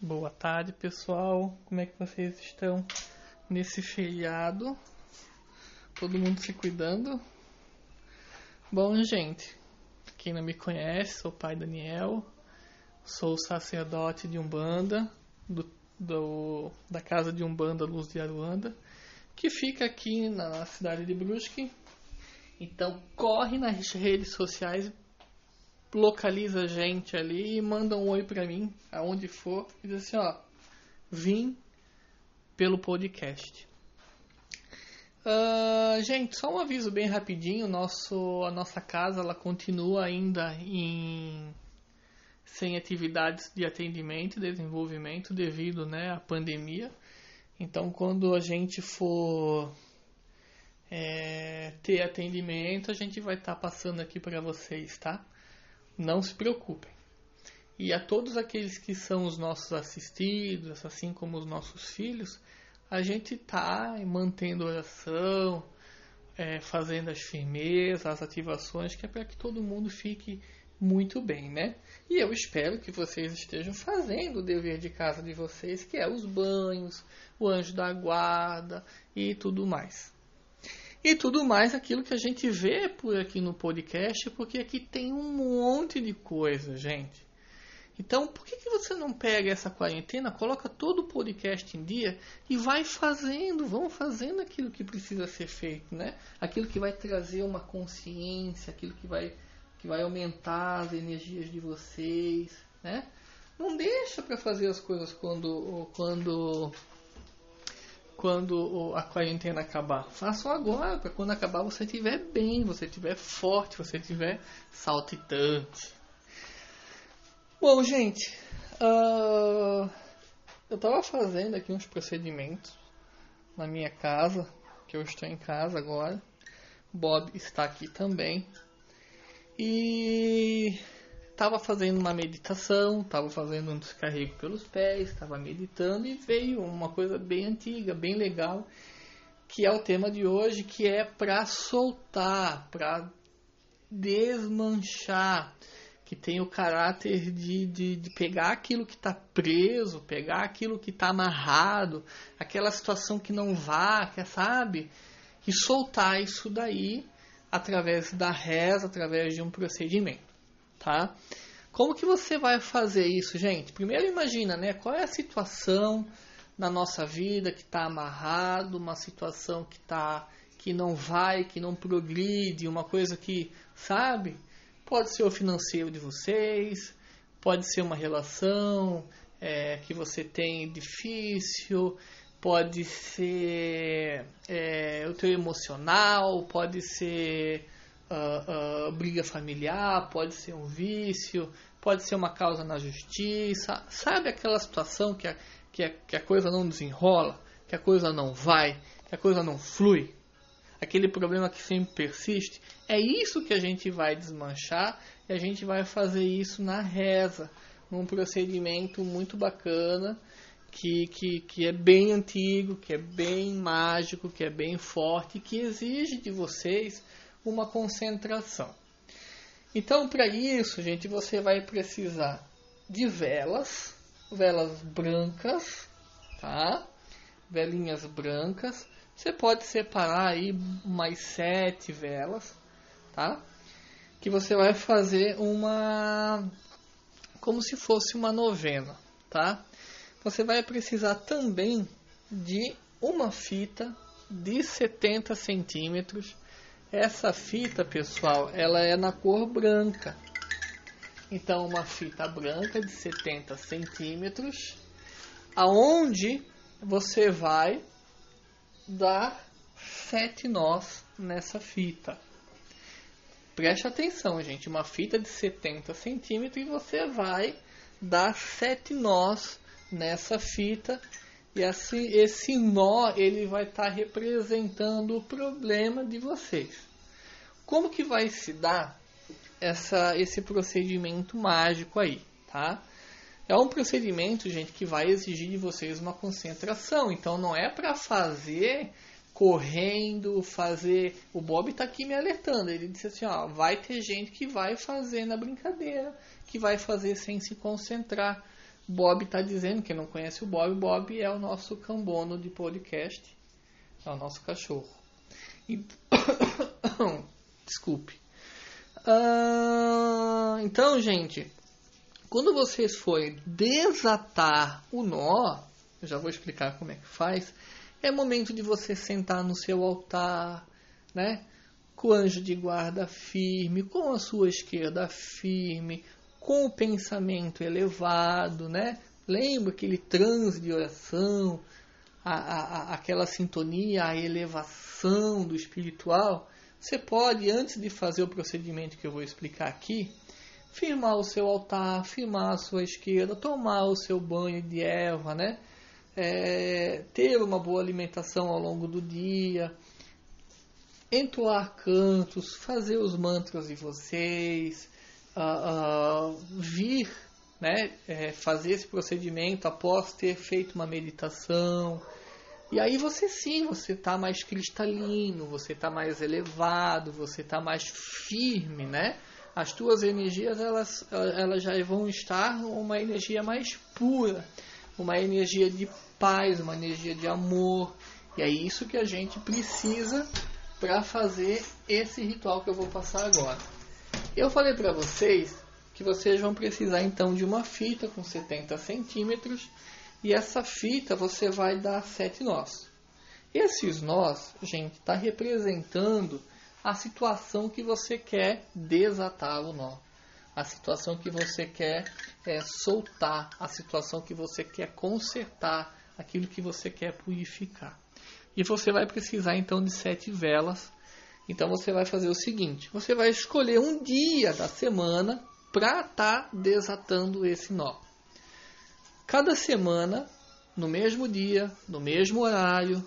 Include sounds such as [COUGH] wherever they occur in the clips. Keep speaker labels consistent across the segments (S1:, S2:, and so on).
S1: Boa tarde, pessoal. Como é que vocês estão nesse feriado? Todo mundo se cuidando? Bom, gente, quem não me conhece, sou o pai Daniel, sou sacerdote de Umbanda, do, do, da casa de Umbanda Luz de Aruanda, que fica aqui na cidade de Brusque. Então, corre nas redes sociais localiza a gente ali e manda um oi pra mim, aonde for, e diz assim, ó, vim pelo podcast. Uh, gente, só um aviso bem rapidinho, nosso, a nossa casa ela continua ainda em sem atividades de atendimento e desenvolvimento devido né, à pandemia. Então, quando a gente for é, ter atendimento, a gente vai estar tá passando aqui para vocês, tá? Não se preocupem. E a todos aqueles que são os nossos assistidos, assim como os nossos filhos, a gente está mantendo oração, é, fazendo as firmezas, as ativações, que é para que todo mundo fique muito bem, né? E eu espero que vocês estejam fazendo o dever de casa de vocês, que é os banhos, o anjo da guarda e tudo mais e tudo mais aquilo que a gente vê por aqui no podcast, porque aqui tem um monte de coisa, gente. Então, por que, que você não pega essa quarentena, coloca todo o podcast em dia e vai fazendo, vão fazendo aquilo que precisa ser feito, né? Aquilo que vai trazer uma consciência, aquilo que vai, que vai aumentar as energias de vocês, né? Não deixa para fazer as coisas quando, quando quando a quarentena acabar. Façam agora, para quando acabar você estiver bem, você estiver forte, você estiver saltitante. Bom, gente, uh, eu estava fazendo aqui uns procedimentos na minha casa, que eu estou em casa agora. Bob está aqui também. E estava fazendo uma meditação, estava fazendo um descarrego pelos pés, estava meditando e veio uma coisa bem antiga, bem legal, que é o tema de hoje, que é para soltar, para desmanchar, que tem o caráter de, de, de pegar aquilo que está preso, pegar aquilo que está amarrado, aquela situação que não vá, que sabe, e soltar isso daí através da reza, através de um procedimento tá? Como que você vai fazer isso, gente? Primeiro imagina, né? Qual é a situação na nossa vida que está amarrado, uma situação que tá que não vai, que não progride, uma coisa que, sabe? Pode ser o financeiro de vocês, pode ser uma relação é, que você tem difícil, pode ser é, o teu emocional, pode ser uh, briga familiar, pode ser um vício, pode ser uma causa na justiça. Sabe aquela situação que a, que a, que a coisa não desenrola, que a coisa não vai, que a coisa não flui? Aquele problema que sempre persiste? É isso que a gente vai desmanchar e a gente vai fazer isso na reza, num procedimento muito bacana. Que, que, que é bem antigo, que é bem mágico, que é bem forte, que exige de vocês uma concentração. Então, para isso, gente, você vai precisar de velas, velas brancas, tá? Velinhas brancas. Você pode separar aí mais sete velas, tá? Que você vai fazer uma como se fosse uma novena, tá? Você vai precisar também de uma fita de 70 centímetros essa fita, pessoal, ela é na cor branca. Então, uma fita branca de 70 centímetros, aonde você vai dar sete nós nessa fita. Preste atenção, gente. Uma fita de 70 centímetros e você vai dar sete nós nessa fita e assim, esse nó ele vai estar tá representando o problema de vocês. Como que vai se dar essa, esse procedimento mágico aí, tá? É um procedimento, gente, que vai exigir de vocês uma concentração. Então não é para fazer correndo, fazer. O Bob está aqui me alertando. Ele disse assim: ó, vai ter gente que vai fazer na brincadeira, que vai fazer sem se concentrar. Bob está dizendo, quem não conhece o Bob, Bob é o nosso cambono de podcast, é o nosso cachorro. Então, [COUGHS] desculpe. Ah, então, gente, quando vocês forem desatar o nó, eu já vou explicar como é que faz. É momento de você sentar no seu altar, né? Com o anjo de guarda firme, com a sua esquerda firme, com o pensamento elevado, né? Lembra aquele transe de oração, a, a, aquela sintonia, a elevação do espiritual? Você pode, antes de fazer o procedimento que eu vou explicar aqui, firmar o seu altar, firmar a sua esquerda, tomar o seu banho de erva, né? É, ter uma boa alimentação ao longo do dia, entoar cantos, fazer os mantras de vocês, uh, vir né, é, fazer esse procedimento após ter feito uma meditação. E aí você sim, você está mais cristalino, você está mais elevado, você está mais firme, né? As tuas energias elas, elas já vão estar uma energia mais pura, uma energia de paz, uma energia de amor. E é isso que a gente precisa para fazer esse ritual que eu vou passar agora. Eu falei para vocês que vocês vão precisar então de uma fita com 70 centímetros e essa fita você vai dar sete nós. Esses nós, gente, está representando a situação que você quer desatar o nó, a situação que você quer é, soltar, a situação que você quer consertar, aquilo que você quer purificar. E você vai precisar então de sete velas então você vai fazer o seguinte: você vai escolher um dia da semana para estar tá desatando esse nó. Cada semana, no mesmo dia, no mesmo horário,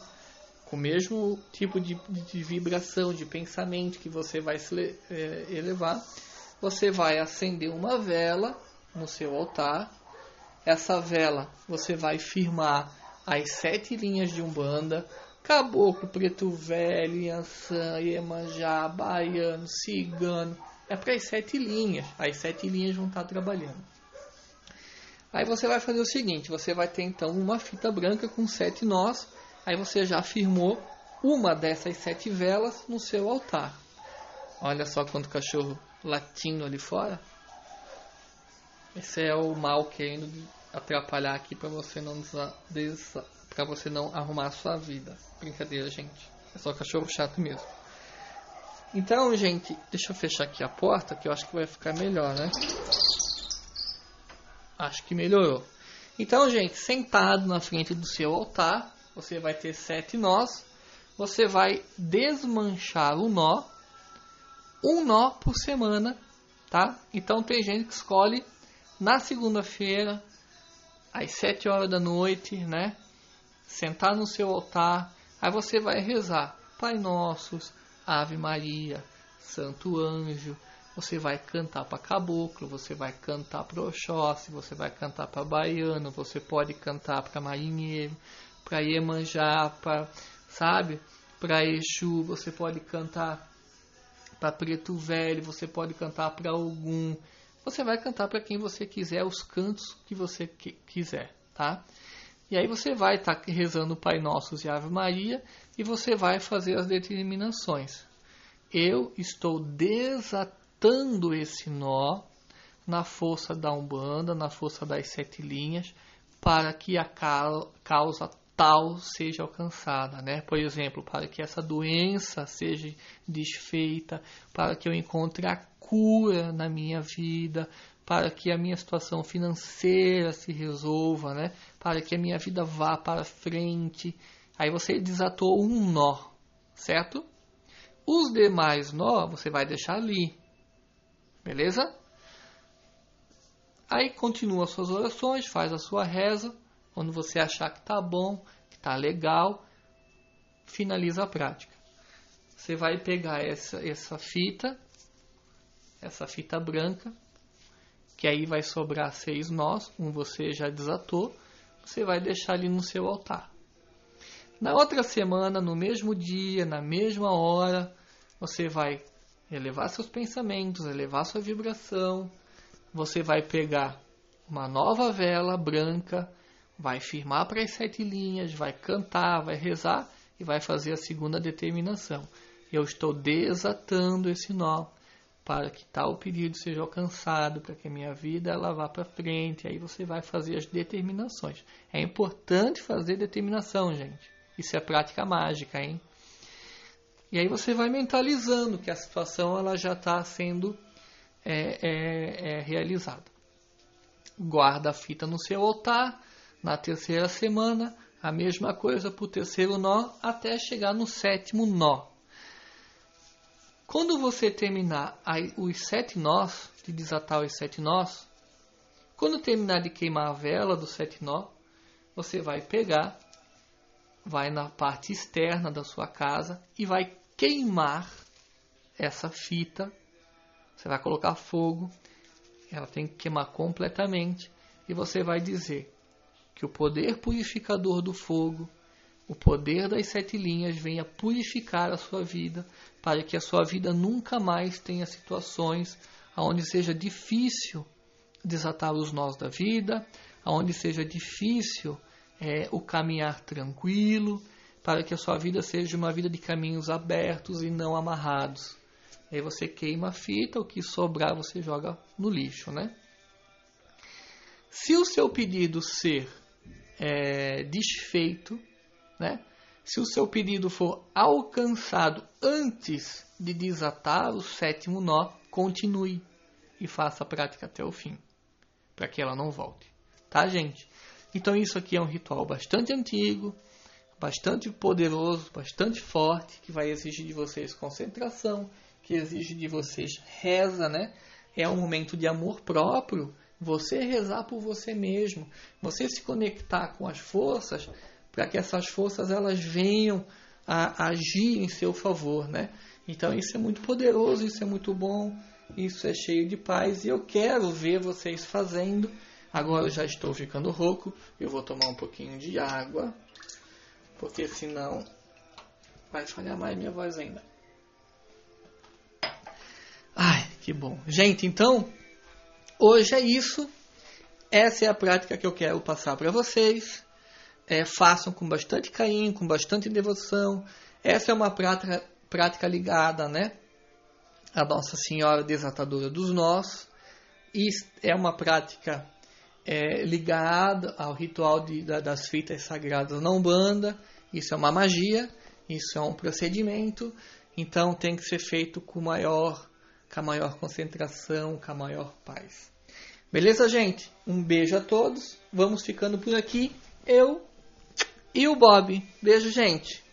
S1: com o mesmo tipo de, de vibração, de pensamento que você vai se é, elevar, você vai acender uma vela no seu altar. Essa vela você vai firmar as sete linhas de umbanda Caboclo, Preto Velho, Iansã, Iemanjá, Baiano, Cigano. É para as sete linhas. As sete linhas vão estar trabalhando. Aí você vai fazer o seguinte: você vai ter então uma fita branca com sete nós. Aí você já firmou uma dessas sete velas no seu altar. Olha só quanto cachorro latindo ali fora. Esse é o mal querendo atrapalhar aqui para você não para você não arrumar a sua vida. Brincadeira, gente. É só cachorro chato mesmo. Então, gente, deixa eu fechar aqui a porta que eu acho que vai ficar melhor, né? Acho que melhorou. Então, gente, sentado na frente do seu altar, você vai ter sete nós. Você vai desmanchar o nó, um nó por semana, tá? Então tem gente que escolhe na segunda-feira, às sete horas da noite, né? Sentar no seu altar, Aí você vai rezar Pai Nossos, Ave Maria, Santo Anjo. Você vai cantar para caboclo, você vai cantar para Oxóssi, você vai cantar para baiano, você pode cantar para marinheiro, para Iemanjá, para, sabe? Para Exu, você pode cantar para Preto Velho, você pode cantar para algum. Você vai cantar para quem você quiser, os cantos que você quiser, tá? E aí você vai estar tá rezando o Pai Nosso e Ave Maria e você vai fazer as determinações. Eu estou desatando esse nó na força da Umbanda, na força das sete linhas, para que a causa tal seja alcançada, né? Por exemplo, para que essa doença seja desfeita, para que eu encontre a cura na minha vida, para que a minha situação financeira se resolva, né? Para que a minha vida vá para frente. Aí você desatou um nó, certo? Os demais nó você vai deixar ali. Beleza? Aí continua suas orações, faz a sua reza. Quando você achar que tá bom, que tá legal, finaliza a prática. Você vai pegar essa, essa fita, essa fita branca, que aí vai sobrar seis nós, um você já desatou, você vai deixar ali no seu altar. Na outra semana, no mesmo dia, na mesma hora, você vai elevar seus pensamentos, elevar sua vibração, você vai pegar uma nova vela branca, vai firmar para as sete linhas, vai cantar, vai rezar e vai fazer a segunda determinação. Eu estou desatando esse nó para que tal pedido seja alcançado, para que a minha vida ela vá para frente. Aí você vai fazer as determinações. É importante fazer determinação, gente. Isso é prática mágica, hein? E aí você vai mentalizando que a situação ela já está sendo é, é, é realizada. Guarda a fita no seu altar. Na terceira semana, a mesma coisa para o terceiro nó, até chegar no sétimo nó. Quando você terminar os sete nós, de desatar os sete nós, quando terminar de queimar a vela do sete nó, você vai pegar, vai na parte externa da sua casa e vai queimar essa fita. Você vai colocar fogo, ela tem que queimar completamente e você vai dizer que o poder purificador do fogo o poder das sete linhas venha purificar a sua vida, para que a sua vida nunca mais tenha situações onde seja difícil desatar os nós da vida, onde seja difícil é, o caminhar tranquilo, para que a sua vida seja uma vida de caminhos abertos e não amarrados. Aí você queima a fita, o que sobrar você joga no lixo, né? Se o seu pedido ser é, desfeito, né? Se o seu pedido for alcançado antes de desatar o sétimo nó, continue e faça a prática até o fim, para que ela não volte. Tá, gente? Então isso aqui é um ritual bastante antigo, bastante poderoso, bastante forte, que vai exigir de vocês concentração, que exige de vocês reza, né? É um momento de amor próprio, você rezar por você mesmo, você se conectar com as forças para que essas forças elas venham a, agir em seu favor, né? Então isso é muito poderoso, isso é muito bom, isso é cheio de paz e eu quero ver vocês fazendo. Agora eu já estou ficando rouco, eu vou tomar um pouquinho de água, porque senão vai falhar mais minha voz ainda. Ai, que bom. Gente, então, hoje é isso. Essa é a prática que eu quero passar para vocês é, façam com bastante carinho, com bastante devoção. Essa é uma prática, prática ligada né, à Nossa Senhora Desatadora dos Nós. E é uma prática é, ligada ao ritual de, da, das fitas sagradas na Umbanda. Isso é uma magia, isso é um procedimento. Então tem que ser feito com maior, com a maior concentração, com a maior paz. Beleza, gente? Um beijo a todos. Vamos ficando por aqui. Eu e o Bob. Beijo, gente.